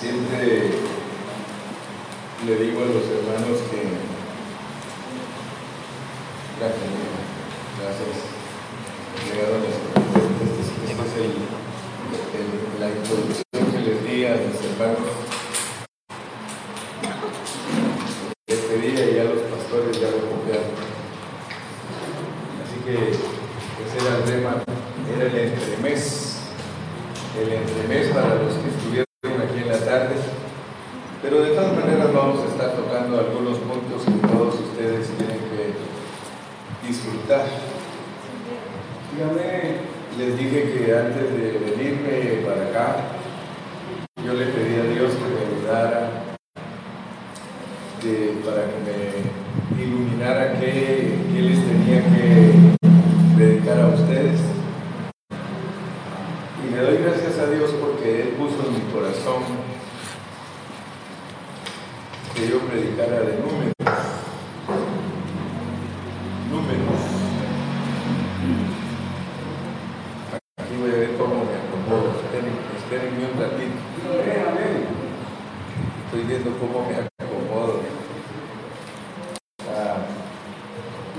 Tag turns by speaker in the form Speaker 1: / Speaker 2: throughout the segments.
Speaker 1: Siempre le digo a los hermanos que gracias, gracias. Llegaron las esta es el, el, la introducción que les di a los hermanos. Este día y ya los pastores ya lo copiaron. Así que ese era el tema, era el entremés. El entremés para los que estuvieron aquí en la tarde. Pero de todas maneras vamos a estar tocando algunos puntos que todos ustedes tienen que disfrutar. Dígame les dije que antes de venirme para acá, yo le pedí a Dios que me ayudara, para que me iluminara qué, qué les tenía que predicar a ustedes. Y le doy gracias a Dios porque Él puso en mi corazón que yo predicara de números. cómo me acomodo. Ah,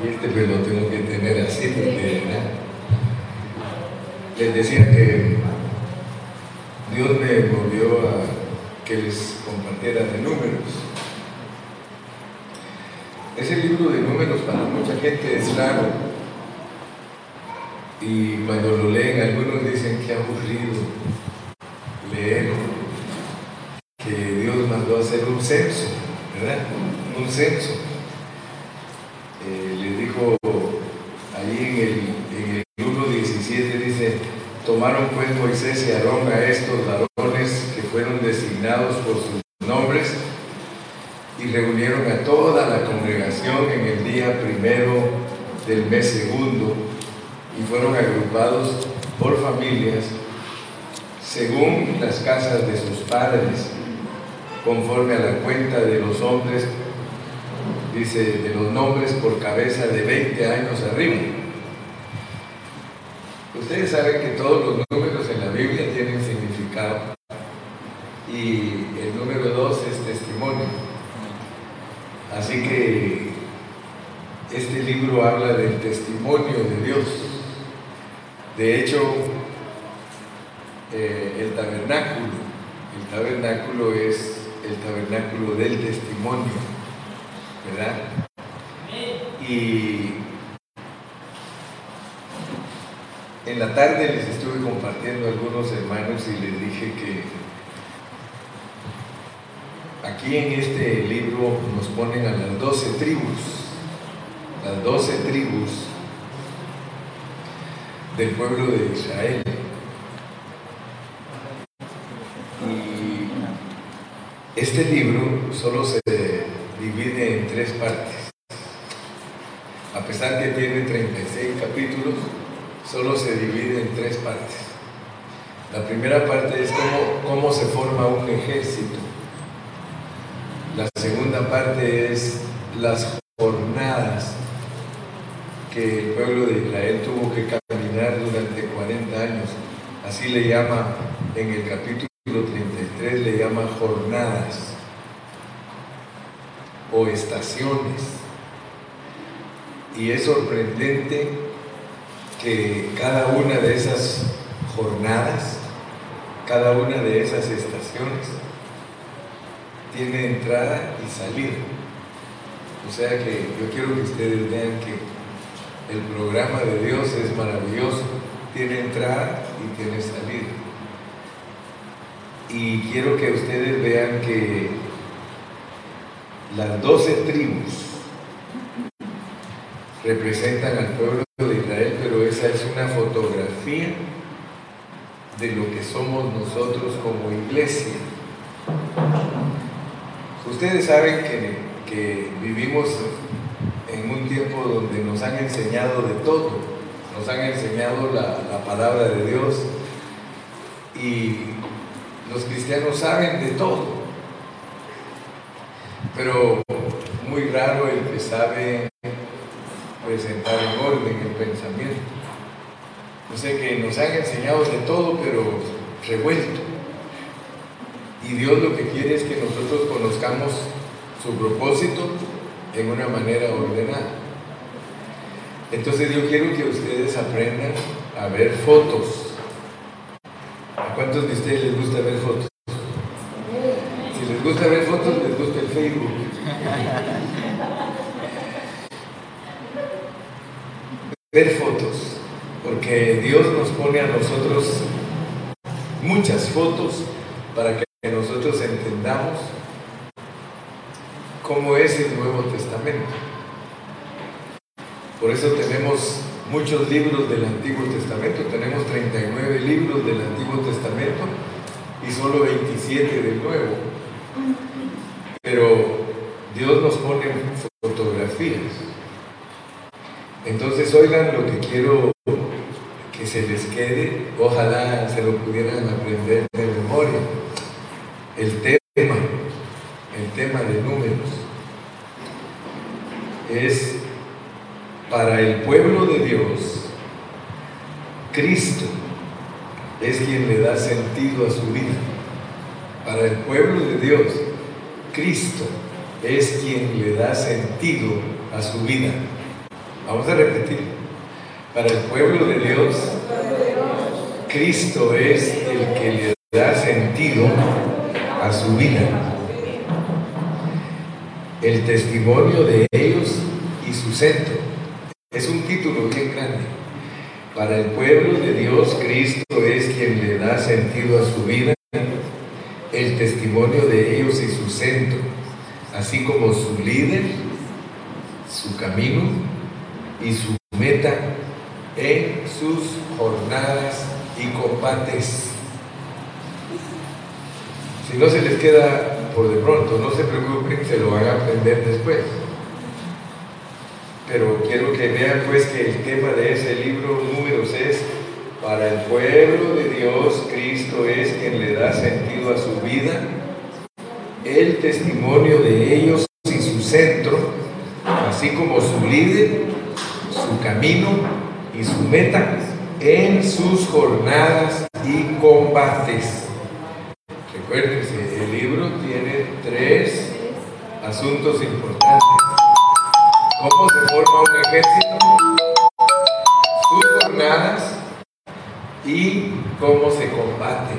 Speaker 1: y este pues lo tengo que tener así porque les decía que Dios me volvió a que les compartiera de números. Ese libro de números para mucha gente es raro. Y cuando lo leen, algunos dicen que aburrido leerlo hacer un censo, ¿verdad? Un censo. Eh, les dijo ahí en el, en el 1.17 dice, tomaron pues Moisés y Aarón a estos varones que fueron designados por sus nombres y reunieron a toda la congregación en el día primero del mes segundo y fueron agrupados por familias según las casas de sus padres conforme a la cuenta de los hombres, dice, de los nombres por cabeza de 20 años arriba. Ustedes saben que todos los números en la Biblia tienen significado y el número 2 es testimonio. Así que este libro habla del testimonio de Dios. De hecho, eh, el tabernáculo, el tabernáculo es el tabernáculo del testimonio, ¿verdad? Y en la tarde les estuve compartiendo algunos hermanos y les dije que aquí en este libro nos ponen a las doce tribus, las doce tribus del pueblo de Israel. Este libro solo se divide en tres partes. A pesar que tiene 36 capítulos, solo se divide en tres partes. La primera parte es cómo, cómo se forma un ejército. La segunda parte es las jornadas que el pueblo de Israel tuvo que durante 40 años. Así le llama en el capítulo 33 le llama jornadas o estaciones. Y es sorprendente que cada una de esas jornadas, cada una de esas estaciones, tiene entrada y salida. O sea que yo quiero que ustedes vean que el programa de Dios es maravilloso, tiene entrada y tiene salida. Y quiero que ustedes vean que las doce tribus representan al pueblo de Israel, pero esa es una fotografía de lo que somos nosotros como iglesia. Ustedes saben que, vivimos en un tiempo donde nos han enseñado de todo, nos han enseñado la, la palabra de Dios y los cristianos saben de todo, pero muy raro el que sabe presentar en orden el pensamiento. No sé que nos han enseñado de todo, pero revuelto. Y Dios lo que quiere es que nosotros conozcamos su propósito en una manera ordenada. Entonces yo quiero que ustedes aprendan a ver fotos. ¿A cuántos de ustedes les gusta ver fotos? Si les gusta ver fotos, les gusta el Facebook. ver fotos, porque Dios nos pone a nosotros muchas fotos para que nosotros entendamos cómo es el Nuevo Testamento. Por eso tenemos muchos libros del Antiguo Testamento, tenemos 39 libros del Antiguo Testamento y solo 27 del Nuevo. Pero Dios nos pone fotografías. Entonces oigan lo que quiero que se les quede, ojalá se lo pudieran aprender de memoria. El tema, el tema de números, es para el pueblo de Dios, Cristo es quien le da a su vida. Para el pueblo de Dios, Cristo es quien le da sentido a su vida. Vamos a repetir. Para el pueblo de Dios, Cristo es el que le da sentido a su vida. El testimonio de ellos y su centro. Es un título bien grande. Para el pueblo de Dios, Cristo es quien le da sentido a su vida, el testimonio de ellos y su centro, así como su líder, su camino y su meta en sus jornadas y combates. Si no se les queda por de pronto, no se preocupen, se lo van a aprender después. Pero quiero que vean pues que el tema de ese libro números es, para el pueblo de Dios, Cristo es quien le da sentido a su vida, el testimonio de ellos y su centro, así como su líder su camino y su meta en sus jornadas y combates. Recuérdense, el libro tiene tres asuntos importantes. ¿Cómo se forma un ejército? Sus jornadas y cómo se combate.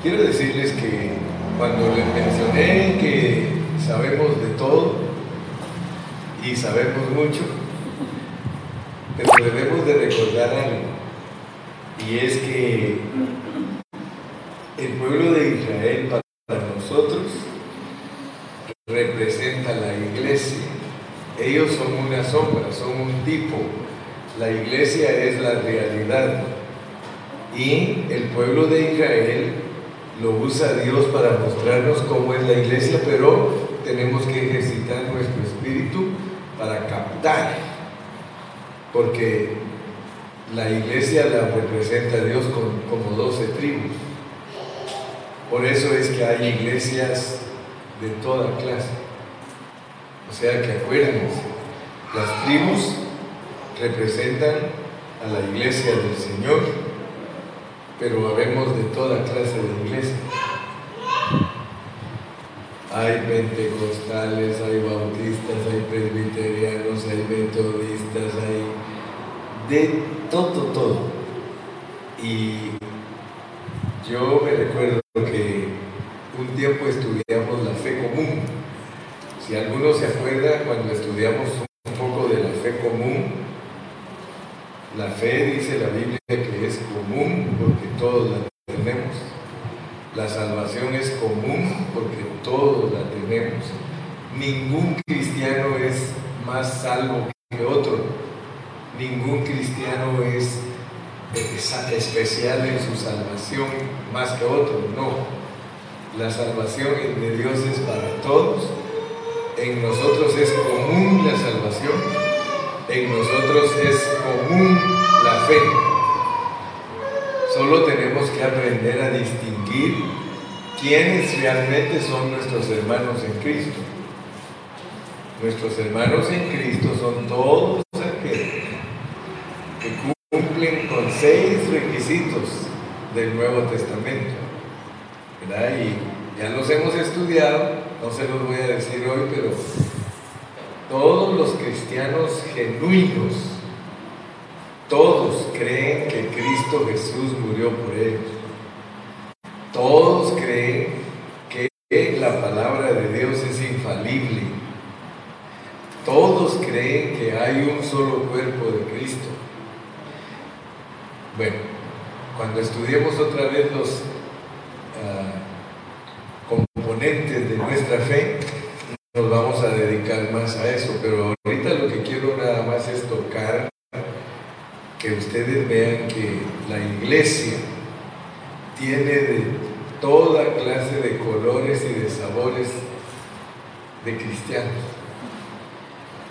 Speaker 1: Quiero decirles que cuando les mencioné que sabemos de todo, y sabemos mucho, pero debemos de recordar algo, y es que el pueblo de Israel para nosotros representa la iglesia. Ellos son una sombra, son un tipo. La iglesia es la realidad. Y el pueblo de Israel lo usa Dios para mostrarnos cómo es la iglesia, pero tenemos que ejercitar nuestro espíritu para captar, porque la iglesia la representa a Dios como doce tribus. Por eso es que hay iglesias de toda clase. O sea que acuérdense, las tribus representan a la iglesia del Señor, pero habemos de toda clase de iglesia hay pentecostales, hay bautistas, hay presbiterianos, hay metodistas, hay de todo, todo. Y yo me recuerdo que un tiempo estudiamos la fe común. Si alguno se acuerda, cuando estudiamos un poco de la fe común, la fe dice la Biblia que es común porque todos la tenemos. La salvación es común porque todos la tenemos. Ningún cristiano es más salvo que otro. Ningún cristiano es especial en su salvación más que otro. No. La salvación de Dios es para todos. En nosotros es común la salvación. En nosotros es común la fe. Solo tenemos que aprender a distinguir quiénes realmente son nuestros hermanos en Cristo. Nuestros hermanos en Cristo son todos aquellos que cumplen con seis requisitos del Nuevo Testamento. ¿verdad? Y ya los hemos estudiado, no se los voy a decir hoy, pero todos los cristianos genuinos, todos creen que Cristo Jesús murió por ellos. Todos creen que la palabra de Dios es infalible. Todos creen que hay un solo cuerpo de Cristo. Bueno, cuando estudiemos otra vez los ah, componentes de nuestra fe, nos vamos a dedicar más a eso, pero ahorita lo que quiero nada más es tocar que ustedes vean que la iglesia tiene de toda clase de colores y de sabores de cristianos.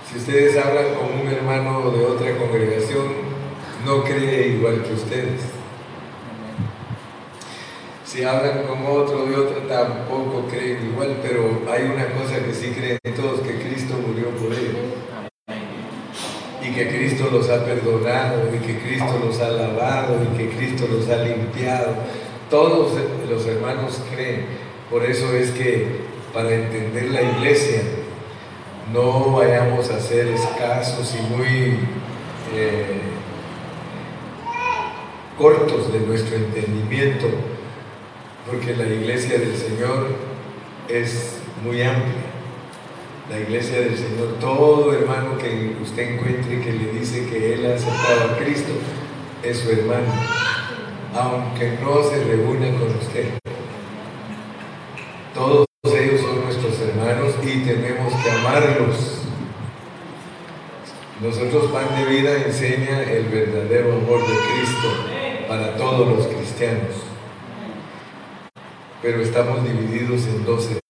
Speaker 1: Si ustedes hablan con un hermano de otra congregación, no cree igual que ustedes. Si hablan con otro de otra, tampoco creen igual, pero hay una cosa que sí creen todos, que Cristo murió por ellos. Y que Cristo los ha perdonado, y que Cristo los ha lavado, y que Cristo los ha limpiado. Todos los hermanos creen. Por eso es que para entender la iglesia, no vayamos a ser escasos y muy... Eh, cortos de nuestro entendimiento, porque la iglesia del Señor es muy amplia. La iglesia del Señor, todo hermano que usted encuentre que le dice que él ha aceptado a Cristo, es su hermano, aunque no se reúna con usted. Todos ellos son nuestros hermanos y tenemos que amarlos. Nosotros Pan de Vida enseña el verdadero amor de Cristo para todos los cristianos. Pero estamos divididos en 12 tribus.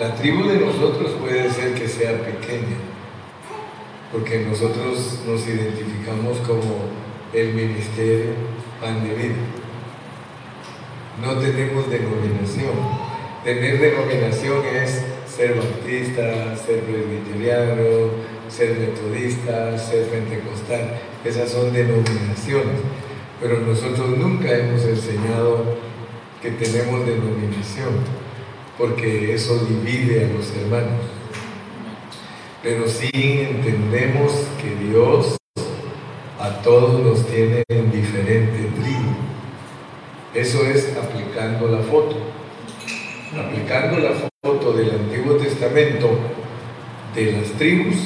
Speaker 1: La tribu de nosotros puede ser que sea pequeña, porque nosotros nos identificamos como el ministerio pan de vida. No tenemos denominación. Tener denominación es ser bautista, ser presbiteriano, ser metodista, ser pentecostal. Esas son denominaciones. Pero nosotros nunca hemos enseñado que tenemos denominación, porque eso divide a los hermanos. Pero sí entendemos que Dios a todos nos tiene en diferente tribu. Eso es aplicando la foto. Aplicando la foto del Antiguo Testamento de las tribus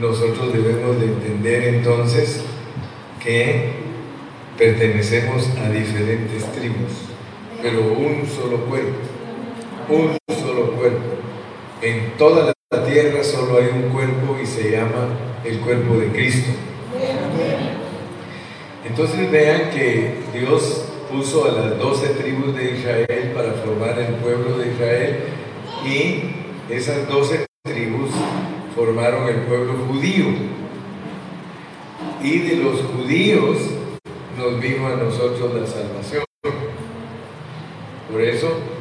Speaker 1: nosotros debemos de entender entonces que pertenecemos a diferentes tribus, pero un solo cuerpo, un solo cuerpo. En toda la tierra solo hay un cuerpo y se llama el cuerpo de Cristo. Entonces vean que Dios puso a las doce tribus de Israel para formar el pueblo de Israel y esas doce tribus formaron el pueblo judío. Y de los judíos nos vino a nosotros la salvación. Por eso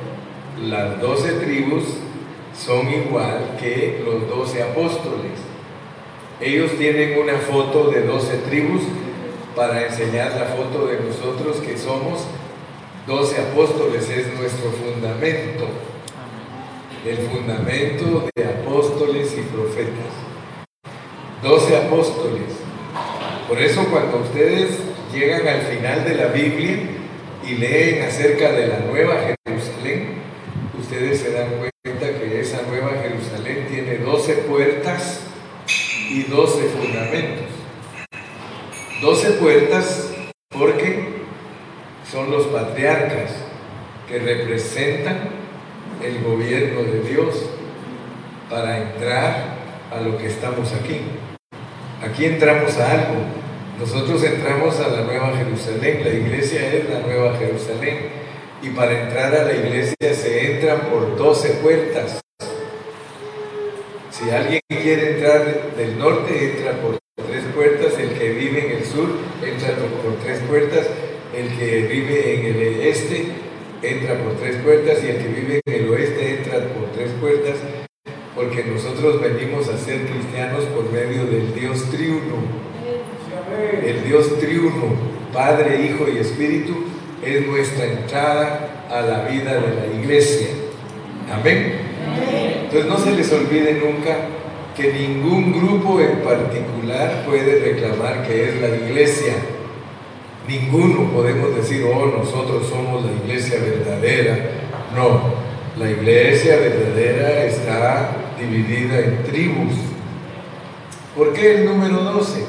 Speaker 1: las doce tribus son igual que los doce apóstoles. Ellos tienen una foto de doce tribus para enseñar la foto de nosotros que somos doce apóstoles, es nuestro fundamento el fundamento de apóstoles y profetas. Doce apóstoles. Por eso cuando ustedes llegan al final de la Biblia y leen acerca de la Nueva Jerusalén, ustedes se dan cuenta que esa Nueva Jerusalén tiene doce puertas y doce fundamentos. Doce puertas porque son los patriarcas que representan el gobierno de Dios para entrar a lo que estamos aquí. Aquí entramos a algo. Nosotros entramos a la Nueva Jerusalén, la iglesia es la Nueva Jerusalén. Y para entrar a la iglesia se entra por 12 puertas. Si alguien quiere entrar del norte, entra por tres puertas. El que vive en el sur, entra por tres puertas. El que vive en el este, entra por tres puertas y el que vive en el oeste entra por tres puertas, porque nosotros venimos a ser cristianos por medio del Dios triuno. El Dios triuno, Padre, Hijo y Espíritu, es nuestra entrada a la vida de la iglesia. Amén. Entonces no se les olvide nunca que ningún grupo en particular puede reclamar que es la iglesia. Ninguno podemos decir, oh, nosotros somos la iglesia verdadera. No, la iglesia verdadera está dividida en tribus. ¿Por qué el número 12?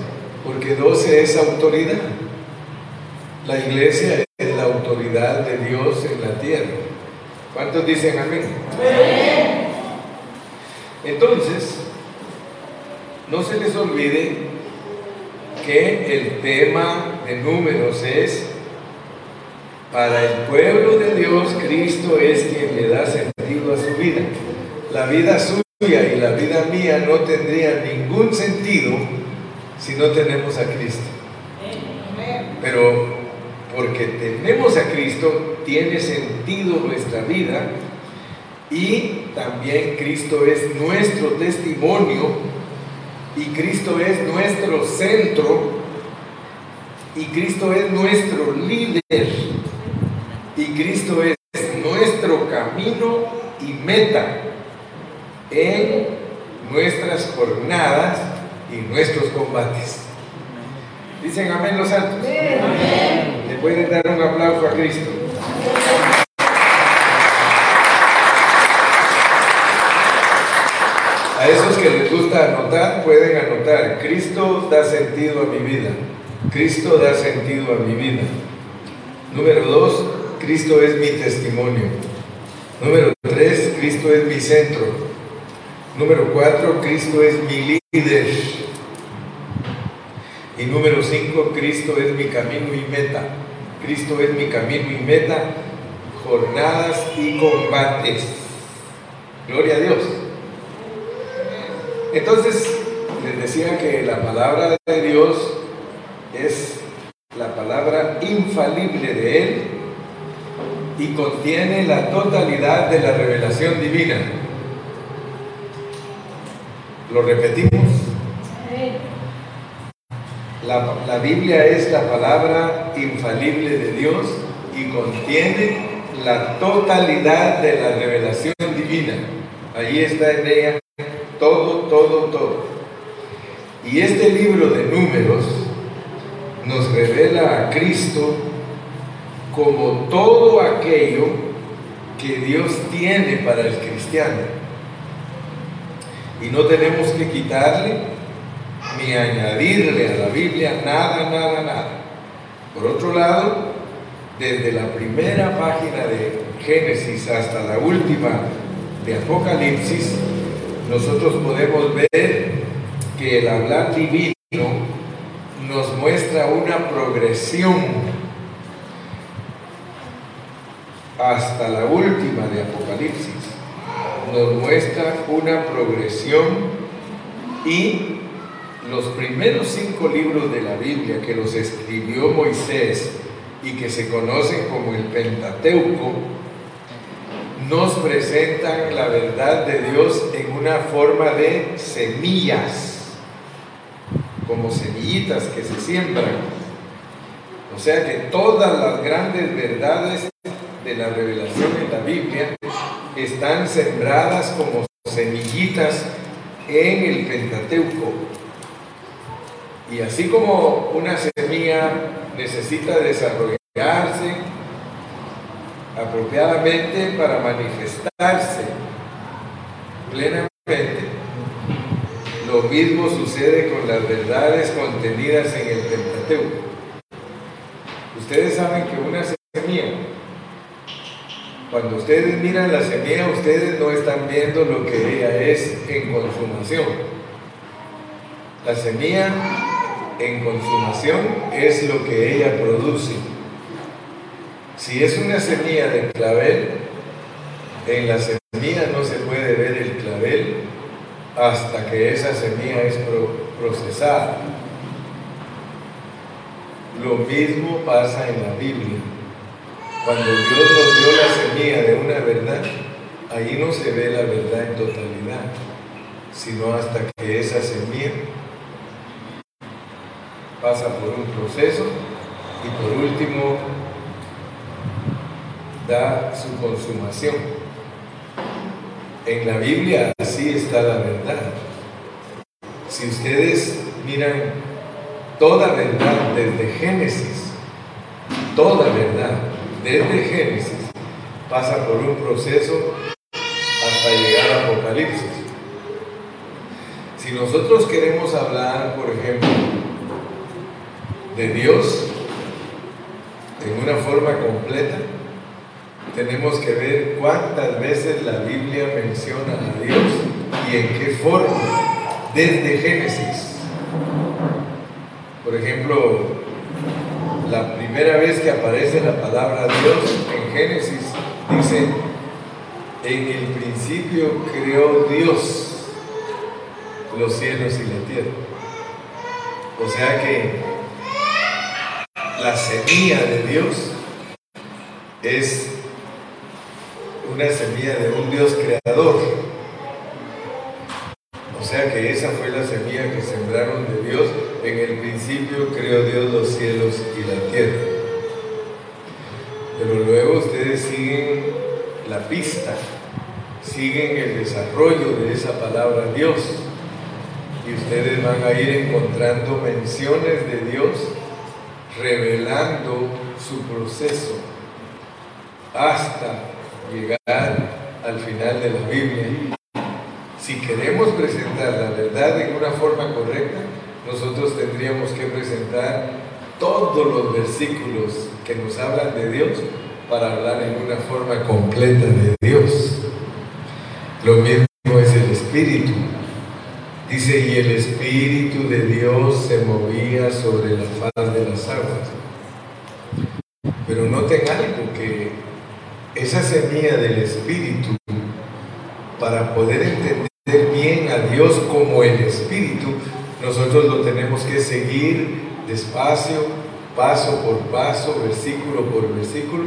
Speaker 1: Porque 12 es autoridad. La iglesia es la autoridad de Dios en la tierra. ¿Cuántos dicen amén? Entonces, no se les olvide que el tema de números es, para el pueblo de Dios, Cristo es quien le da sentido a su vida. La vida suya y la vida mía no tendría ningún sentido si no tenemos a Cristo. Pero porque tenemos a Cristo, tiene sentido nuestra vida y también Cristo es nuestro testimonio y Cristo es nuestro centro y Cristo es nuestro líder y Cristo es nuestro camino y meta en nuestras jornadas y nuestros combates. Dicen amén los santos. Le pueden dar un aplauso a Cristo. A esos que les gusta anotar, pueden anotar. Cristo da sentido a mi vida. Cristo da sentido a mi vida. Número dos, Cristo es mi testimonio. Número tres, Cristo es mi centro. Número cuatro, Cristo es mi líder. Y número cinco, Cristo es mi camino y meta. Cristo es mi camino y meta, jornadas y combates. Gloria a Dios. Entonces, les decía que la palabra de Dios es la palabra infalible de Él y contiene la totalidad de la revelación divina. ¿Lo repetimos? La, la, Biblia es la palabra infalible de Dios y contiene la totalidad de la revelación divina. Allí está en ella todo, todo, todo. Y este libro de números nos revela a Cristo como todo aquello que Dios tiene para el cristiano. Y no tenemos que quitarle ni añadirle a la Biblia nada, nada, nada. Por otro lado, desde la primera página de Génesis hasta la última de Apocalipsis, nosotros podemos ver que el hablar divino nos muestra una progresión hasta la última de Apocalipsis. Nos muestra una progresión y los primeros cinco libros de la Biblia que los escribió Moisés y que se conocen como el Pentateuco, nos presentan la verdad de Dios en una forma de semillas, como semillitas que se siembran. O sea que todas las grandes verdades de la revelación en la Biblia están sembradas como semillitas en el Pentateuco. Y así como una semilla necesita desarrollarse, apropiadamente para manifestarse plenamente. Lo mismo sucede con las verdades contenidas en el Pentateuco. Ustedes saben que una semilla, cuando ustedes miran la semilla, ustedes no están viendo lo que ella es en consumación. La semilla en consumación es lo que ella produce. Si es una semilla de clavel, en la semilla no se puede ver el clavel hasta que esa semilla es procesada. Lo mismo pasa en la Biblia. Cuando Dios nos dio la semilla de una verdad, ahí no se ve la verdad en totalidad, sino hasta que esa semilla pasa por un proceso y por último da su consumación. En la Biblia así está la verdad. Si ustedes miran toda verdad desde Génesis, toda verdad desde Génesis pasa por un proceso hasta llegar a Apocalipsis. Si nosotros queremos hablar, por ejemplo, de Dios en una forma completa, tenemos que ver cuántas veces la Biblia menciona a Dios y en qué forma, desde Génesis. Por ejemplo, la primera vez que aparece la palabra Dios en Génesis dice, en el principio creó Dios los cielos y la tierra. O sea que la semilla de Dios es una semilla de un Dios creador. O sea que esa fue la semilla que sembraron de Dios. En el principio creó Dios los cielos y la tierra. Pero luego ustedes siguen la pista, siguen el desarrollo de esa palabra Dios. Y ustedes van a ir encontrando menciones de Dios revelando su proceso hasta llegar al final de la Biblia. Si queremos presentar la verdad en una forma correcta, nosotros tendríamos que presentar todos los versículos que nos hablan de Dios para hablar en una forma completa de Dios. Lo mismo es el Espíritu. Dice, y el Espíritu de Dios se movía sobre la faz de las aguas. Pero noten algo que esa semilla del Espíritu, para poder entender bien a Dios como el Espíritu, nosotros lo tenemos que seguir despacio, paso por paso, versículo por versículo,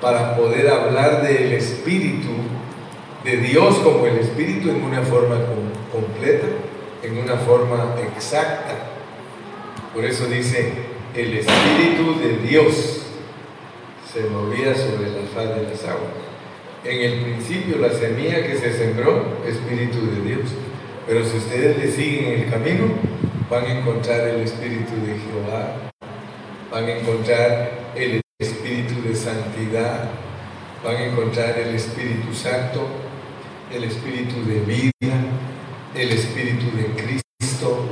Speaker 1: para poder hablar del Espíritu, de Dios como el Espíritu en una forma completa, en una forma exacta. Por eso dice, el Espíritu de Dios se movía sobre la faz de las aguas. En el principio la semilla que se sembró, Espíritu de Dios. Pero si ustedes le siguen el camino, van a encontrar el Espíritu de Jehová, van a encontrar el Espíritu de santidad, van a encontrar el Espíritu Santo, el Espíritu de vida, el Espíritu de Cristo,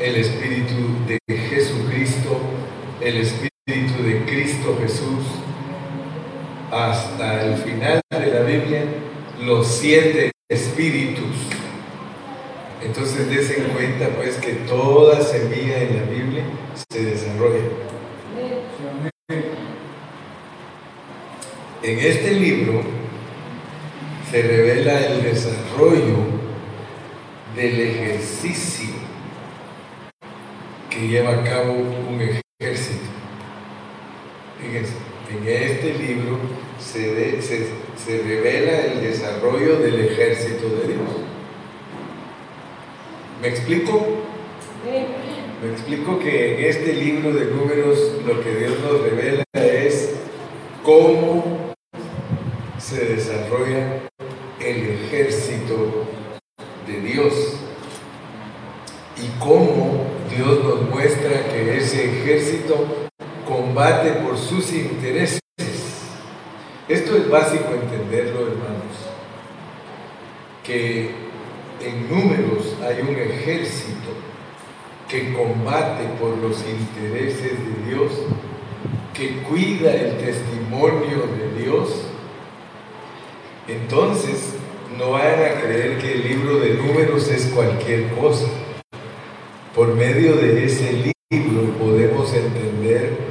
Speaker 1: el Espíritu de Jesucristo, el Espíritu de Cristo Jesús, hasta el final de la Biblia los siete espíritus. Entonces des en cuenta pues que toda semilla en la Biblia se desarrolla. En este libro se revela el desarrollo del ejercicio que lleva a cabo un ejército. Fíjense, en este libro se, se, revela el desarrollo del ejército de Dios. ¿Me explico? Me explico que en este libro de números lo que Dios nos revela es cómo se desarrolla el ejército de Dios y cómo Dios nos muestra que ese ejército combate por sus intereses. Esto es básico entenderlo, hermanos, que en números hay un ejército que combate por los intereses de Dios, que cuida el testimonio de Dios. Entonces, no vayan a creer que el libro de números es cualquier cosa. Por medio de ese libro podemos entender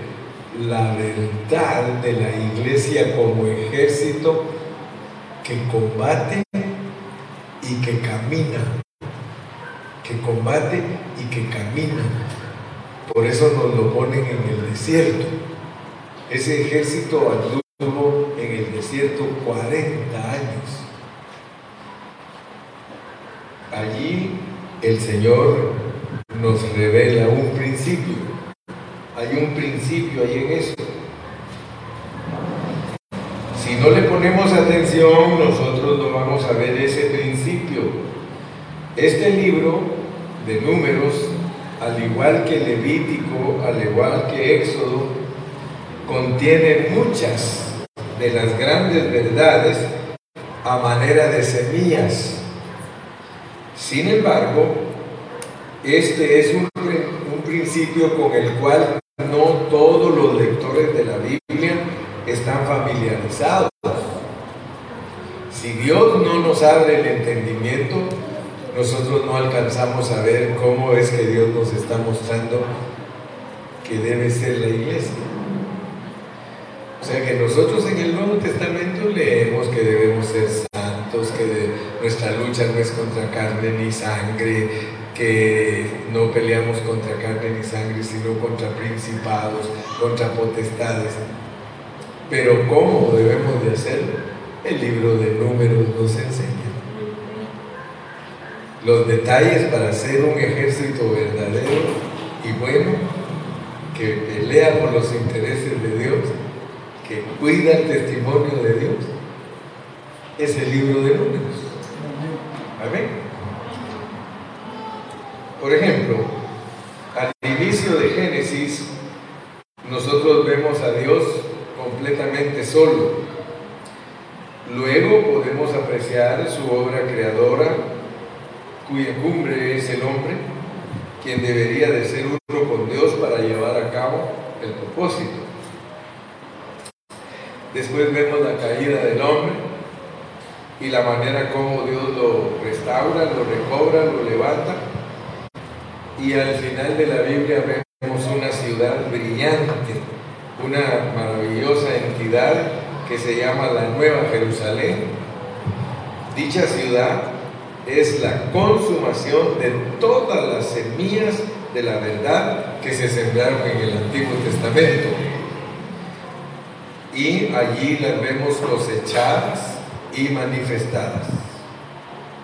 Speaker 1: la verdad de la iglesia como ejército que combate y que camina, que combate y que camina. Por eso nos lo ponen en el desierto. Ese ejército anduvo en el desierto 40 años. Allí el Señor nos revela un principio hay un principio ahí en eso. Si no le ponemos atención, nosotros no vamos a ver ese principio. Este libro de números, al igual que Levítico, al igual que Éxodo, contiene muchas de las grandes verdades a manera de semillas. Sin embargo, este es un, un principio con el cual no todos los lectores de la Biblia están familiarizados. Si Dios no nos abre el entendimiento, nosotros no alcanzamos a ver cómo es que Dios nos está mostrando que debe ser la iglesia. O sea que nosotros en el Nuevo Testamento leemos que debemos ser santos, que nuestra lucha no es contra carne ni sangre, que no peleamos contra carne ni sangre, sino contra principados, contra potestades. Pero ¿cómo debemos de hacerlo? El libro de números nos enseña. Los detalles para ser un ejército verdadero y bueno, que pelea por los intereses de Dios, que cuida el testimonio de Dios, es el libro de números. Amén. Por ejemplo, al inicio de Génesis, nosotros vemos a Dios completamente solo. Luego podemos apreciar su obra creadora, cuya cumbre es el hombre, quien debería de ser uno con Dios para llevar a cabo el propósito. Después vemos la caída del hombre y la manera como Dios lo restaura, lo recobra, lo levanta. Y al final de la Biblia vemos una ciudad brillante, una maravillosa entidad que se llama la Nueva Jerusalén. Dicha ciudad es la consumación de todas las semillas de la verdad que se sembraron en el Antiguo Testamento y allí las vemos cosechadas y manifestadas.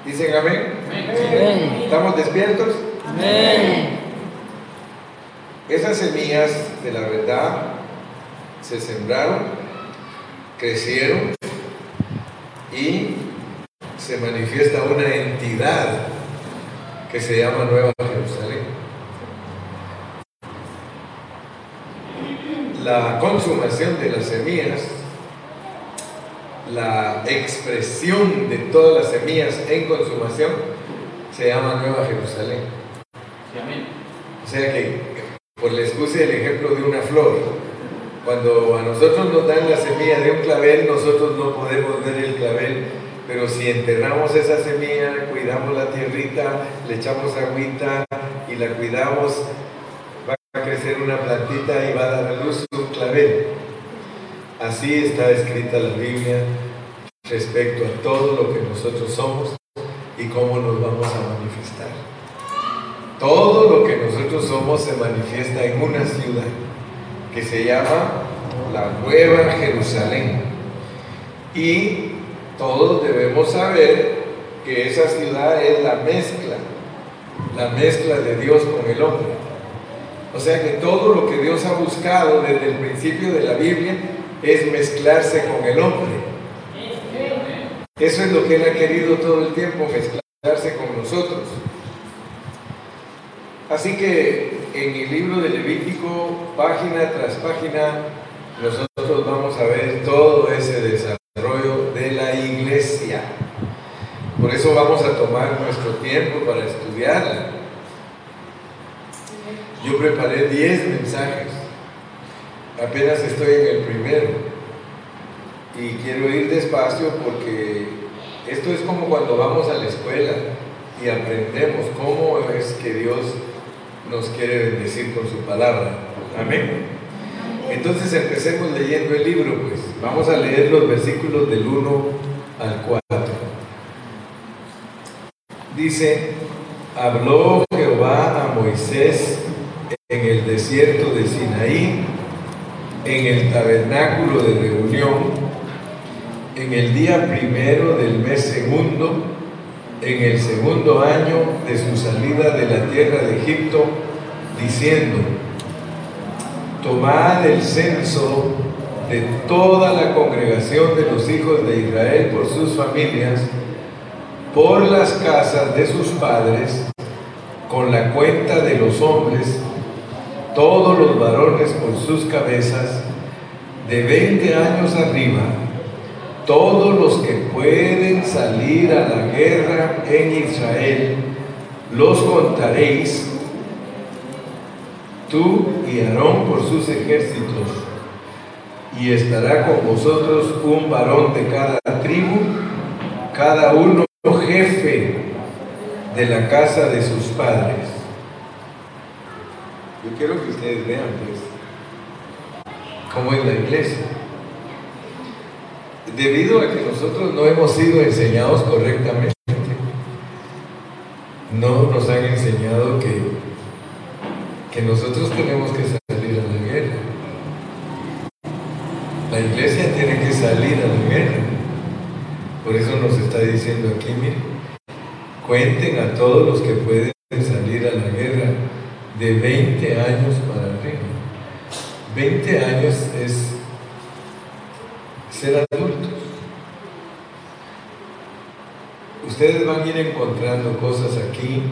Speaker 1: ¿Dicen amén? amén. ¿Estamos despiertos? Amén. Esas semillas de la verdad se sembraron, crecieron y se manifiesta una entidad que se llama Nueva Jerusalén. la consumación de las semillas, la expresión de todas las semillas en consumación, se llama Nueva Jerusalén. O sea que, por la excusa del ejemplo de una flor, cuando a nosotros nos dan la semilla de un clavel, nosotros no podemos ver el clavel, pero si enterramos esa semilla, cuidamos la tierrita, le echamos agüita y la cuidamos, va a crecer una plantita y va a dar a luz un clavel. Así está escrita la Biblia respecto a todo lo que nosotros somos y cómo nos vamos a manifestar. Todo lo que nosotros somos se manifiesta en una ciudad que se llama la Nueva Jerusalén. Y todos debemos saber que esa ciudad es la mezcla, la mezcla de Dios con el hombre. O sea que todo lo que Dios ha buscado desde el principio de la Biblia es mezclarse con el hombre. Eso es lo que Él ha querido todo el tiempo, mezclarse con nosotros. Así que en el libro de Levítico, página tras página, nosotros vamos a ver todo ese desarrollo de la iglesia. Por eso vamos a tomar nuestro tiempo para estudiarla. Yo preparé 10 mensajes. Apenas estoy en el primero. Y quiero ir despacio porque esto es como cuando vamos a la escuela y aprendemos cómo es que Dios nos quiere bendecir con su palabra. Amén. Entonces empecemos leyendo el libro, pues. Vamos a leer los versículos del 1 al 4. Dice, habló Jehová a Moisés en el desierto de Sinaí, en el tabernáculo de reunión, en el día primero del mes segundo, en el segundo año de su salida de la tierra de Egipto, diciendo, tomad el censo de toda la congregación de los hijos de Israel por sus familias, por las casas de sus padres, con la cuenta de los hombres, todos los varones por sus cabezas, de 20 años arriba, todos los que pueden salir a la guerra en Israel, los contaréis, tú y Aarón por sus ejércitos, y estará con vosotros un varón de cada tribu, cada uno jefe de la casa de sus padres. Yo quiero que ustedes vean, pues, cómo es la iglesia. Debido a que nosotros no hemos sido enseñados correctamente, no nos han enseñado que, que nosotros tenemos que salir a la guerra. La iglesia tiene que salir a la guerra. Por eso nos está diciendo aquí, miren, cuenten a todos los que pueden salir a la guerra de 20 años para arriba. 20 años es ser adultos. Ustedes van a ir encontrando cosas aquí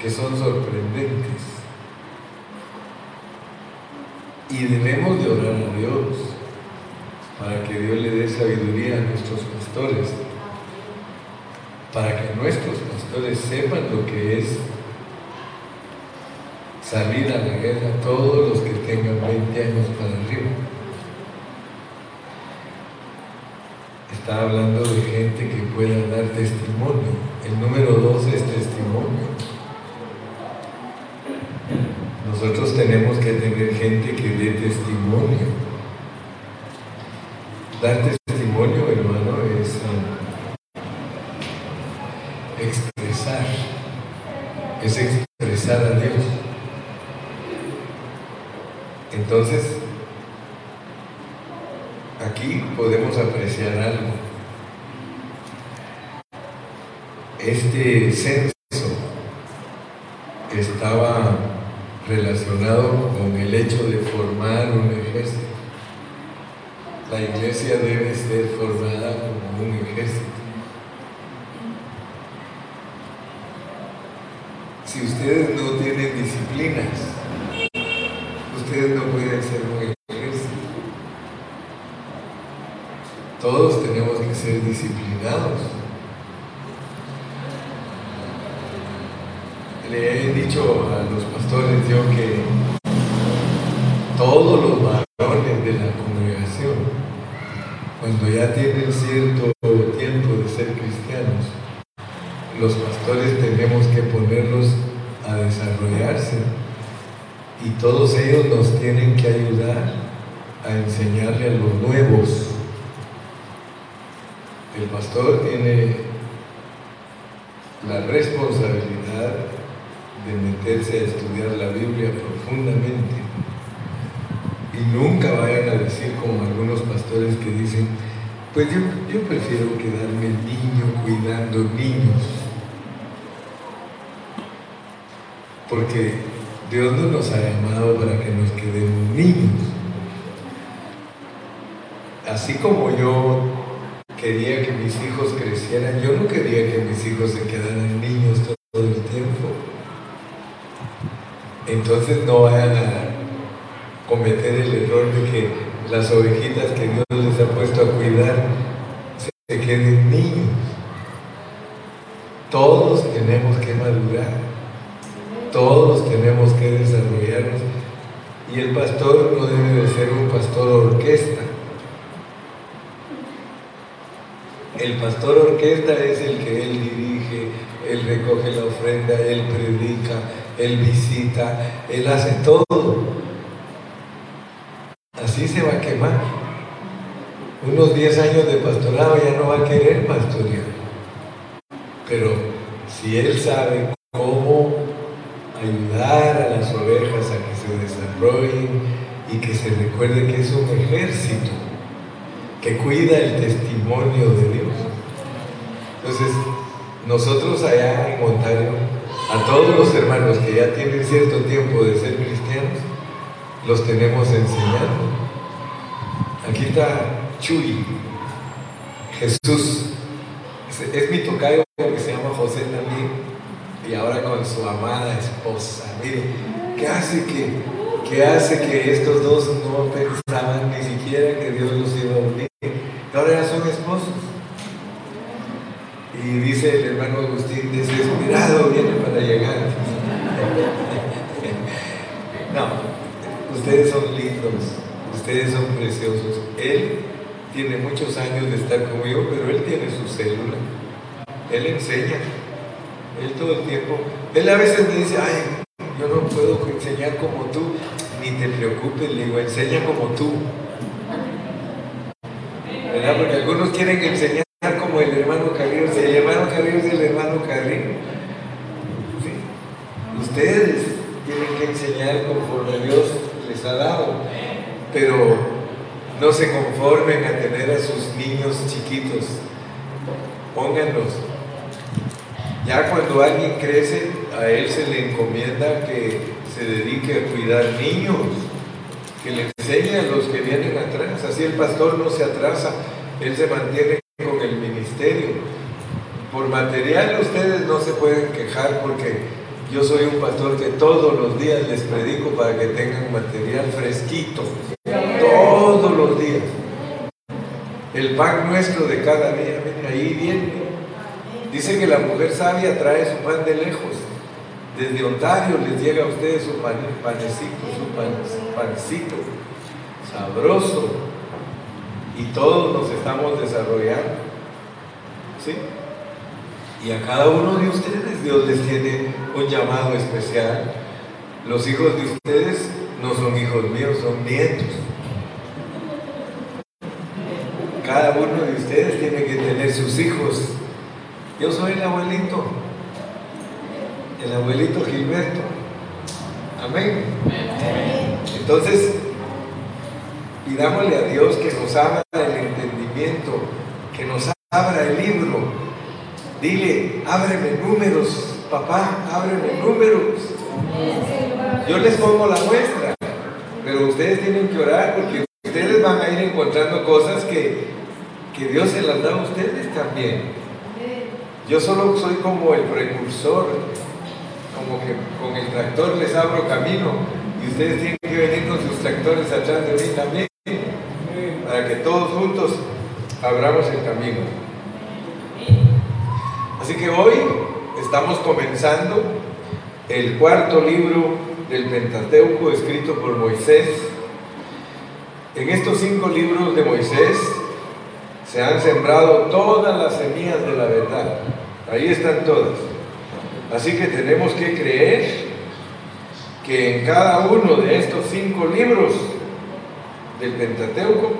Speaker 1: que son sorprendentes. Y debemos de orar a Dios para que Dios le dé sabiduría a nuestros pastores, para que nuestros pastores sepan lo que es salir a la guerra todos los que tengan 20 años para arriba. Está hablando de gente que pueda dar testimonio. El número dos es testimonio. Nosotros tenemos que tener gente que dé testimonio. Dar testimonio, hermano, es eh, expresar, es expresar a Dios. Entonces, podemos apreciar algo. Este censo estaba relacionado con el hecho de formar un ejército. La iglesia debe ser formada como un ejército. Si ustedes no tienen disciplinas, ustedes no pueden ser un ejército. Todos tenemos que ser disciplinados. Le he dicho a los pastores yo que todos los varones de la congregación, cuando ya tienen cierto tiempo de ser cristianos, los pastores tenemos que ponerlos a desarrollarse y todos ellos nos tienen que ayudar a enseñarle a los nuevos. El pastor tiene la responsabilidad de meterse a estudiar la Biblia profundamente. Y nunca vayan a decir como algunos pastores que dicen, pues yo, yo prefiero quedarme niño cuidando niños. Porque Dios no nos ha llamado para que nos quedemos niños. Así como yo quería que mis hijos crecieran, yo no quería que mis hijos se quedaran niños todo el tiempo. Entonces no vayan a cometer el error de que las ovejitas que Dios les ha puesto a cuidar se queden niños. Todos tenemos que madurar. Todos tenemos que desarrollarnos y el pastor no debe de ser un pastor orquesta. El pastor orquesta es el que él dirige, él recoge la ofrenda, él predica, él visita, él hace todo. Así se va a quemar. Unos 10 años de pastorado ya no va a querer pastorear. Pero si él sabe cómo ayudar a las ovejas a que se desarrollen y que se recuerde que es un ejército que cuida el testimonio de Dios. Entonces, nosotros allá en Ontario, a todos los hermanos que ya tienen cierto tiempo de ser cristianos, los tenemos enseñando.
Speaker 2: aquí está Chuy, Jesús. Es, mi tocayo que se llama José también. Y ahora con su amada esposa. Mire, ¿qué hace que, qué hace que estos dos no pensaban ni siquiera que Dios los iba a unir? Ahora ya son esposos. Y dice el hermano Agustín, desesperado viene para llegar. No, ustedes son lindos, ustedes son preciosos. Él tiene muchos años de estar conmigo, pero él tiene su célula. Él enseña. Él todo el tiempo. Él a veces me dice, ay, yo no puedo enseñar como tú. Ni te preocupes, le digo, enseña como tú. ¿Verdad? Porque algunos quieren enseñar como el hermano Carrillo. Si el hermano Carrillo es el hermano Carrillo. ¿Sí? Ustedes tienen que enseñar conforme Dios les ha dado. Pero no se conformen a tener a sus niños chiquitos. Pónganlos. Ya cuando alguien crece, a él se le encomienda que se dedique a cuidar niños, que le enseñe a los que vienen atrás. Así el pastor no se atrasa, él se mantiene con el ministerio. Por material ustedes no se pueden quejar porque yo soy un pastor que todos los días les predico para que tengan material fresquito. Días. El pan nuestro de cada día, miren, ahí viene. Dice que la mujer sabia trae su pan de lejos. Desde Ontario les llega a ustedes su pan, panecito, su pan, pancito, sabroso. Y todos nos estamos desarrollando. ¿Sí? Y a cada uno de ustedes Dios les tiene un llamado especial. Los hijos de ustedes no son hijos míos, son nietos. Cada uno de ustedes tiene que tener sus hijos. Yo soy el abuelito, el abuelito Gilberto. Amén. Entonces, pidámosle a Dios que nos abra el entendimiento, que nos abra el libro. Dile, ábreme números, papá, ábreme números. Yo les pongo la muestra, pero ustedes tienen que orar porque ustedes van a ir encontrando cosas que, que Dios se las da a ustedes también. Yo solo soy como el precursor, como que con el tractor les abro camino y ustedes tienen que venir con sus tractores atrás de mí también, para que todos juntos abramos el camino. Así que hoy estamos comenzando el cuarto libro del Pentateuco escrito por Moisés. En estos cinco libros de Moisés se han sembrado todas las semillas de la verdad. Ahí están todas. Así que tenemos que creer que en cada uno de estos cinco libros del Pentateuco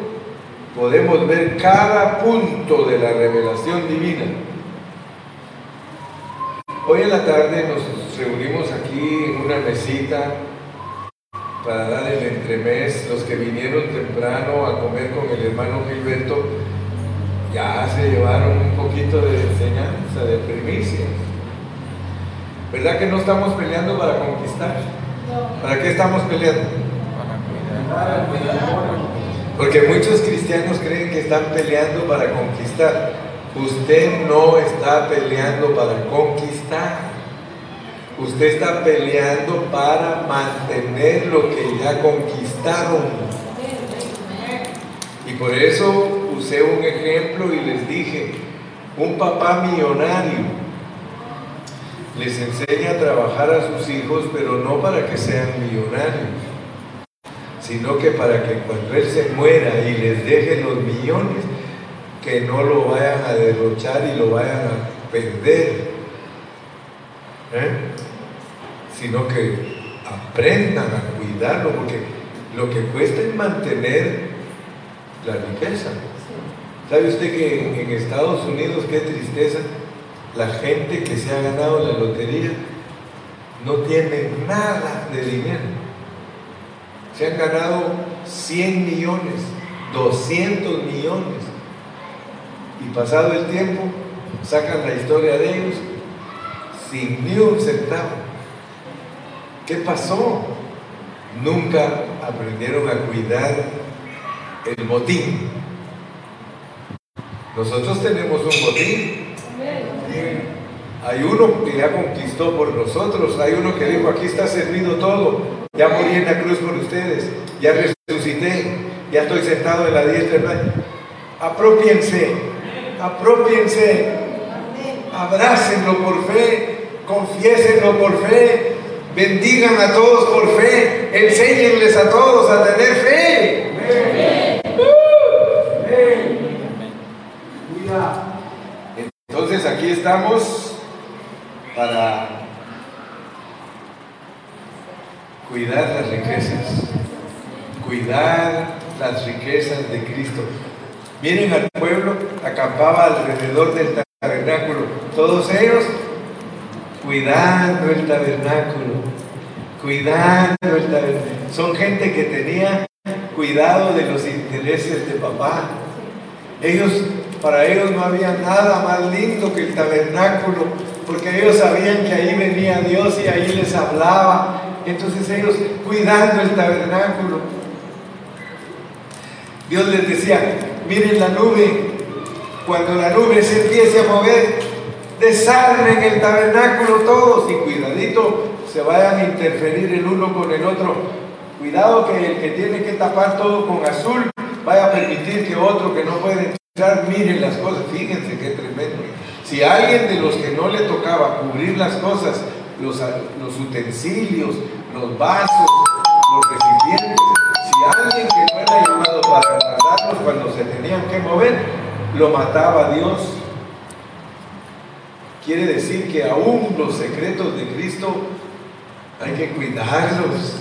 Speaker 2: podemos ver cada punto de la revelación divina. Hoy en la tarde nos reunimos aquí en una mesita para dar el entremés. Los que vinieron temprano a comer con el hermano Gilberto ya se llevaron un poquito de enseñanza, de primicias. ¿Verdad que no estamos peleando para conquistar? ¿Para qué estamos peleando? Para cuidar. Porque muchos cristianos creen que están peleando para conquistar. Usted no está peleando para conquistar. Usted está peleando para mantener lo que ya conquistaron. Y por eso usé un ejemplo y les dije, un papá millonario les enseña a trabajar a sus hijos, pero no para que sean millonarios, sino que para que cuando él se muera y les deje los millones, que no lo vayan a derrochar y lo vayan a perder, ¿eh? sino que aprendan a cuidarlo, porque lo que cuesta es mantener la riqueza. ¿Sabe usted que en Estados Unidos, qué tristeza, la gente que se ha ganado la lotería no tiene nada de dinero? Se han ganado 100 millones, 200 millones. Y pasado el tiempo, sacan la historia de ellos sin ni un centavo. ¿Qué pasó? Nunca aprendieron a cuidar el botín. Nosotros tenemos un botín. Hay uno que ya conquistó por nosotros, hay uno que dijo, aquí está servido todo, ya morí en la cruz por ustedes, ya resucité, ya estoy sentado en la diestra. Apropiense, apropiense, abrácenlo por fe, confiésenlo por fe, bendigan a todos por fe, enséñenles a todos a tener fe. Entonces aquí estamos para cuidar las riquezas, cuidar las riquezas de Cristo. Vienen al pueblo, acampaba alrededor del tabernáculo, todos ellos cuidando el tabernáculo, cuidando el tabernáculo. Son gente que tenía cuidado de los intereses de papá. Ellos, para ellos no había nada más lindo que el tabernáculo, porque ellos sabían que ahí venía Dios y ahí les hablaba. Entonces ellos cuidando el tabernáculo. Dios les decía, miren la nube, cuando la nube se empiece a mover, desarmen el tabernáculo todos y cuidadito, se vayan a interferir el uno con el otro. Cuidado que el que tiene que tapar todo con azul vaya a permitir que otro que no puede entrar mire las cosas. Fíjense qué tremendo. Si alguien de los que no le tocaba cubrir las cosas, los, utensilios, los vasos, los recipientes, si alguien que no era llamado para guardarlos cuando se tenían que mover, lo mataba Dios. Quiere decir que aún los secretos de Cristo hay que cuidarlos.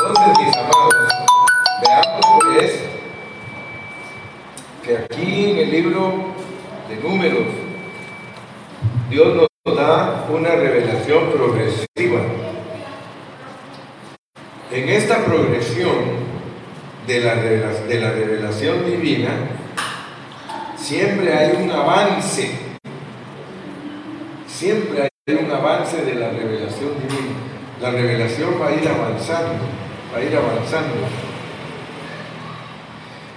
Speaker 2: Entonces, mis amados, veamos pues que aquí en el libro de números, Dios nos da una revelación progresiva. En esta progresión de la, de la revelación divina, siempre hay un avance, siempre hay un avance de la revelación divina. La revelación va a ir avanzando, va a ir avanzando.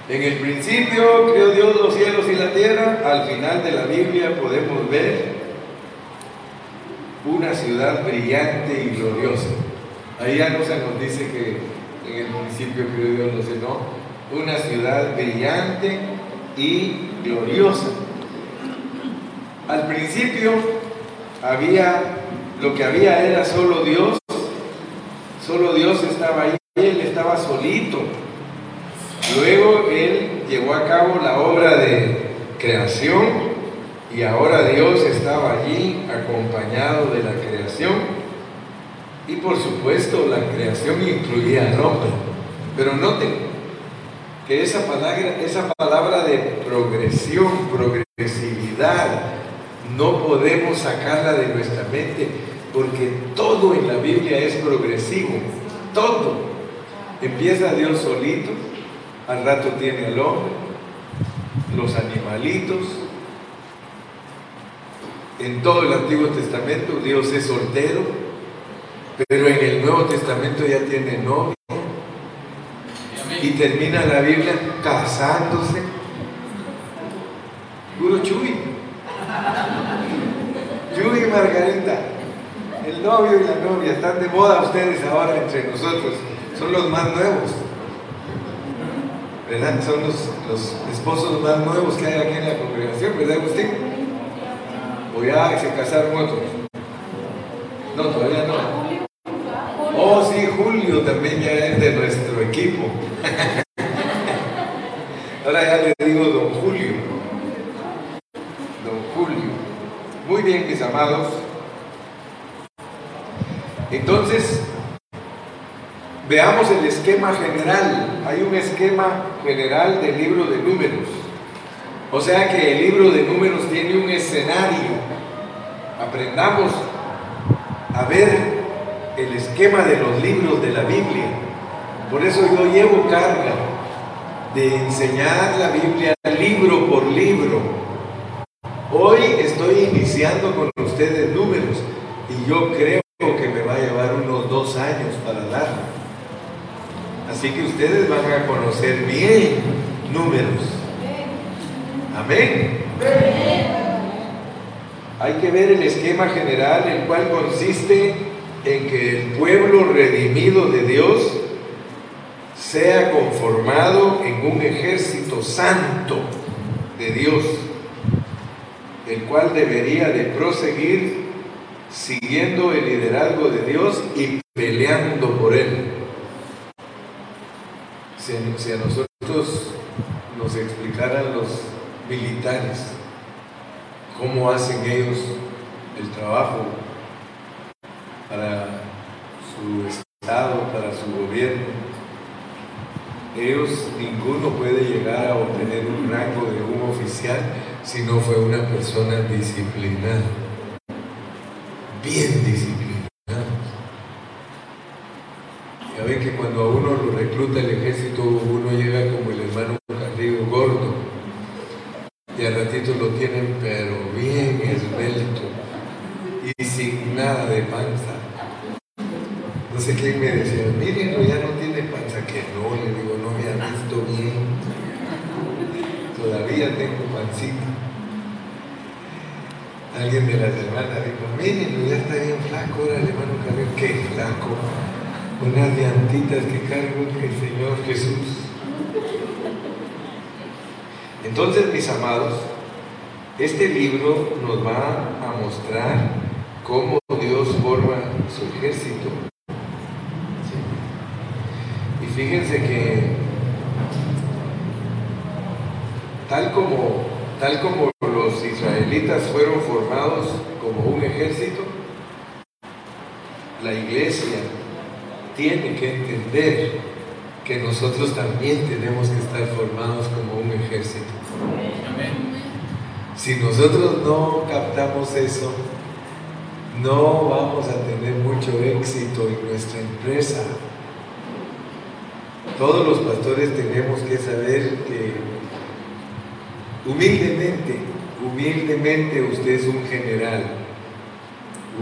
Speaker 2: En el principio creó Dios los cielos y la tierra. Al final de la Biblia podemos ver una ciudad brillante y gloriosa. Ahí ya no se nos dice que en el principio creó Dios los cielos, no. Una ciudad brillante y gloriosa. Al principio había, lo que había era solo Dios, solo Dios estaba ahí, Él estaba solito Luego Él llevó a cabo la obra de creación y ahora Dios estaba allí acompañado de la creación. Y por supuesto la creación incluía al hombre. Pero noten que esa palabra, esa palabra de progresión, progresividad, no podemos sacarla de nuestra mente porque todo en la Biblia es progresivo. Todo. Empieza Dios solito, al rato tiene al hombre, los animalitos. En todo el Antiguo Testamento Dios es soltero, pero en el Nuevo Testamento ya tiene novio. Y termina la Biblia casándose. Puro Chuy. Chuy y Margarita. El novio y la novia están de moda ustedes ahora entre nosotros. Son los más nuevos. ¿Verdad? Son los, esposos más nuevos que hay aquí en la congregación, ¿verdad, Agustín? O ya se casaron otros. No, todavía no. Oh, sí, Julio también ya es de nuestro equipo. Ahora ya le digo don Julio. Don Julio. Muy bien, mis amados. Entonces, Veamos el esquema general. Hay un esquema general del libro de números. O sea que el libro de números tiene un escenario. Aprendamos a ver el esquema de los libros de la Biblia. Por eso yo llevo carga de enseñar la Biblia libro por libro. Hoy estoy iniciando con ustedes números y yo creo que me va a llevar unos dos años para darlo. Así que ustedes van a conocer bien números. Amén. Hay que ver el esquema general, el cual consiste en que el pueblo redimido de Dios sea conformado en un ejército santo de Dios, el cual debería de proseguir siguiendo el liderazgo de Dios y peleando por él. Si, a nosotros nos explicaran los militares cómo hacen ellos el trabajo para su estado, para su gobierno, ellos ninguno puede llegar a obtener un rango de un oficial si no fue una persona disciplinada, bien disciplinada. Ya ven que cuando a uno lo recluta el ejército, uno llega como el hermano Carrillo gordo, y al ratito lo tienen pero bien esbelto y sin nada de panza. No sé quién me decía, mírenlo, ya no tiene panza, que no, le digo, no me ha visto bien. Todavía tengo pancita. Alguien de las hermanas dijo, mírenlo, ya está bien flaco, ahora el hermano Carrillo, qué flaco unas llantitas que cargo el Señor Jesús. Entonces, mis amados, este libro nos va a mostrar cómo Dios forma su ejército. Y fíjense que tal como, tal como los israelitas fueron formados como un ejército, la iglesia tiene que entender que nosotros también tenemos que estar formados como un ejército. Si nosotros no captamos eso, no vamos a tener mucho éxito en nuestra empresa. Todos los pastores tenemos que saber que humildemente, humildemente usted es un general.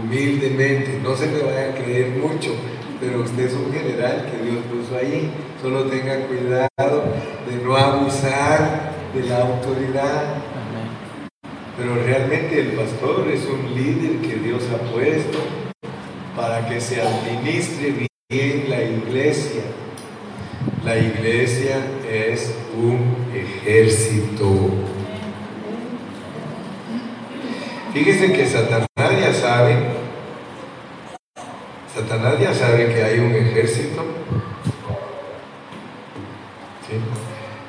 Speaker 2: Humildemente, no se me vaya a creer mucho, pero usted es un general que Dios puso ahí. Solo tenga cuidado de no abusar de la autoridad. Pero realmente el pastor es un líder que Dios ha puesto para que se administre bien la iglesia. La iglesia es un ejército. Fíjese que Satanás ya sabe Satanás ya sabe que hay un ejército.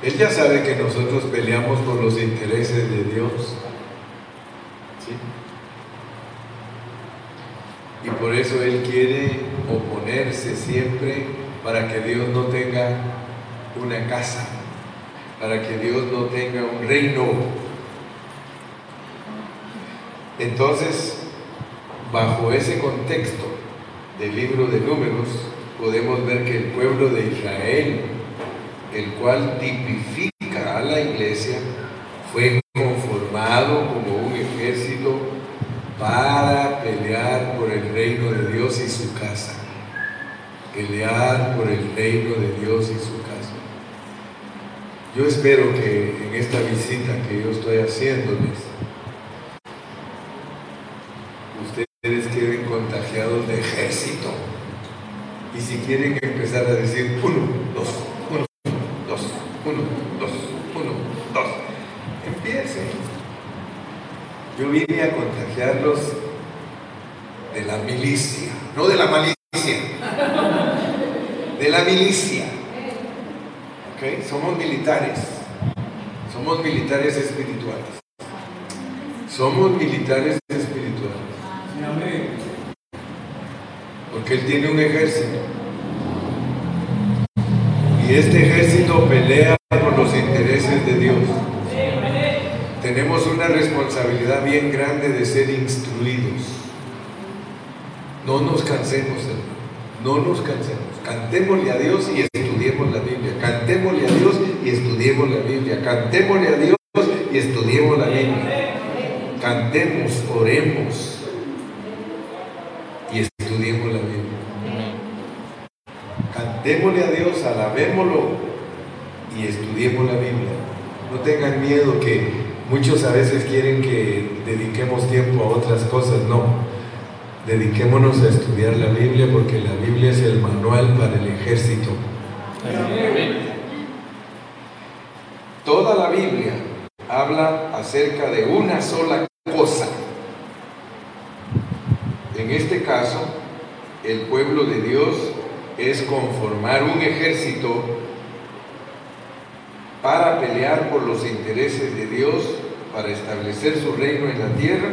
Speaker 2: Él ya sabe que nosotros peleamos por los intereses de Dios. Y por eso Él quiere oponerse siempre para que Dios no tenga una casa, para que Dios no tenga un reino. Entonces, bajo ese contexto, del libro de números, podemos ver que el pueblo de Israel, el cual tipifica a la iglesia, fue conformado como un ejército para pelear por el reino de Dios y su casa. Pelear por el reino de Dios y su casa. Yo espero que en esta visita que yo estoy haciéndoles, ustedes queden contagiados de ejército. Si quieren empezar a decir uno, dos, uno, dos, uno, dos, uno, dos, empiecen. Yo vine a contagiarlos de la milicia, no de la malicia, de la milicia. ¿Ok? Somos militares, somos militares espirituales. Somos militares espirituales. Porque Él tiene un ejército. Y este ejército pelea por los intereses de Dios. Tenemos una responsabilidad bien grande de ser instruidos. No nos cansemos, hermano. No nos cansemos. Cantémosle a Dios y estudiemos la Biblia. Cantémosle a Dios y estudiemos la Biblia. Cantémosle a Dios y estudiemos la Biblia. Cantemos, oremos y estudiemos la Biblia. Démosle a Dios, alabémoslo y estudiemos la Biblia. No tengan miedo que muchos a veces quieren que dediquemos tiempo a otras cosas, no. Dediquémonos a estudiar la Biblia porque la Biblia es el manual para el ejército. Toda la Biblia habla acerca de una sola cosa. En este caso, el pueblo de Dios es conformar un ejército para pelear por los intereses de Dios, para establecer su reino en la tierra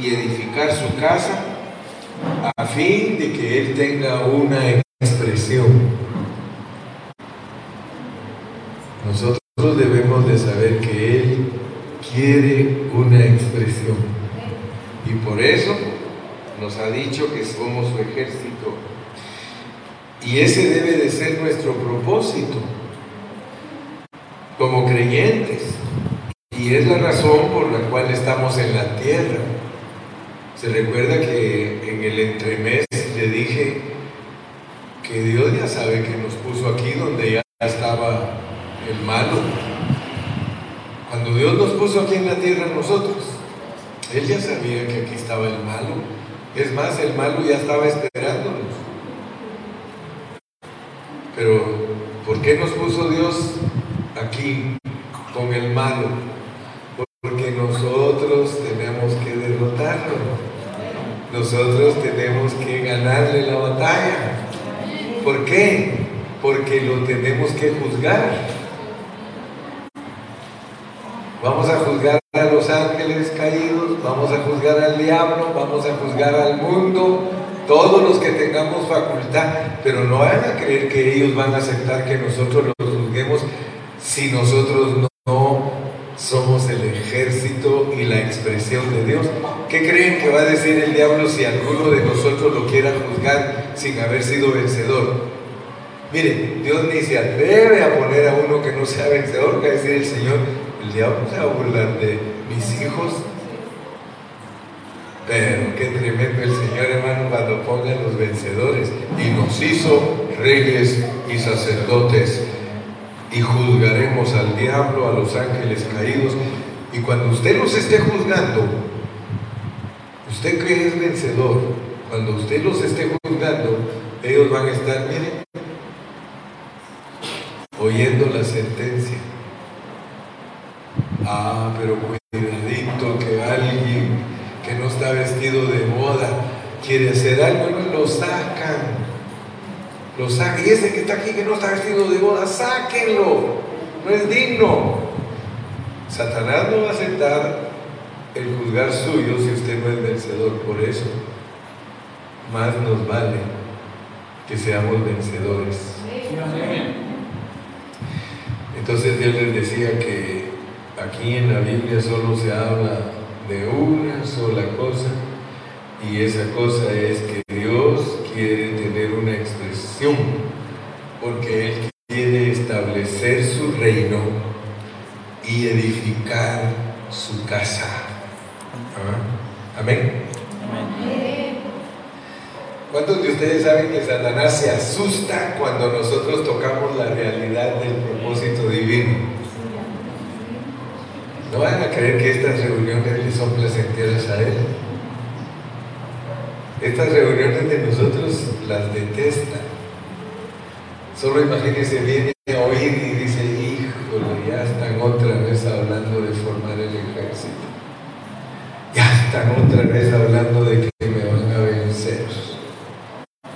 Speaker 2: y edificar su casa a fin de que Él tenga una expresión. Nosotros debemos de saber que Él quiere una expresión. Y por eso nos ha dicho que somos su ejército. Y ese debe de ser nuestro propósito como creyentes. Y es la razón por la cual estamos en la tierra. Se recuerda que en el entremés le dije que Dios ya sabe que nos puso aquí donde ya estaba el malo. Cuando Dios nos puso aquí en la tierra nosotros, Él ya sabía que aquí estaba el malo. Es más, el malo ya estaba esperándonos. Pero, ¿por qué nos puso Dios aquí con el malo? Porque nosotros tenemos que derrotarlo. Nosotros tenemos que ganarle la batalla. ¿Por qué? Porque lo tenemos que juzgar. Vamos a juzgar a los ángeles caídos, vamos a juzgar al diablo, vamos a juzgar al mundo, todos los que tengamos facultad, pero no van a creer que ellos van a aceptar que nosotros los juzguemos si nosotros no, somos el ejército y la expresión de Dios. ¿Qué creen que va a decir el diablo si alguno de nosotros lo quiera juzgar sin haber sido vencedor? Miren, Dios ni se atreve a poner a uno que no sea vencedor, que decir el Señor, el diablo se va a burlar de mis hijos. Pero qué tremendo el Señor, hermano, cuando ponga los vencedores. Y nos hizo reyes y sacerdotes. Y juzgaremos al diablo, a los ángeles caídos. Y cuando usted los esté juzgando, usted que es vencedor, cuando usted los esté juzgando, ellos van a estar, miren, oyendo la sentencia. Ah, pero cuidadito que alguien que no está vestido de boda quiere hacer algo, lo sacan. Lo sacan. Y ese que está aquí que no está vestido de boda, sáquenlo. No es digno. Satanás no va a aceptar el juzgar suyo si usted no es vencedor. Por eso, más nos vale que seamos vencedores. Entonces Dios les decía que aquí en la Biblia solo se habla de una sola cosa y esa cosa es que Dios quiere tener una expresión porque Él quiere establecer su reino y edificar su casa. ¿Ah? Amén. ¿Cuántos de ustedes saben que Satanás se asusta cuando nosotros tocamos la realidad del propósito divino? No van a creer que estas reuniones le son placenteras a él. Estas reuniones de nosotros las detesta. Solo imagínense, viene a oír y dice, híjole, ya están otra vez hablando de formar el ejército. Ya están otra vez hablando de que me van a vencer.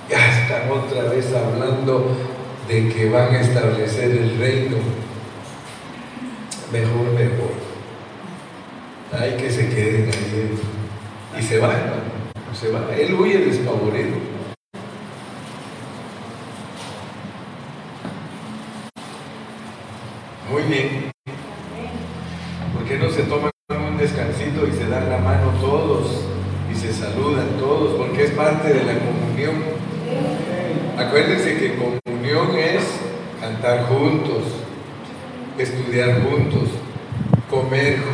Speaker 2: Ya están otra vez hablando de que van a establecer el reino. Mejor me voy. Hay que se queden ahí. Y se va, hermano. Se va. Él huye despavorido. Muy bien. ¿Por qué no se toman un descansito y se dan la mano todos y se saludan todos? Porque es parte de la comunión. Acuérdense que comunión es cantar juntos, estudiar juntos, comer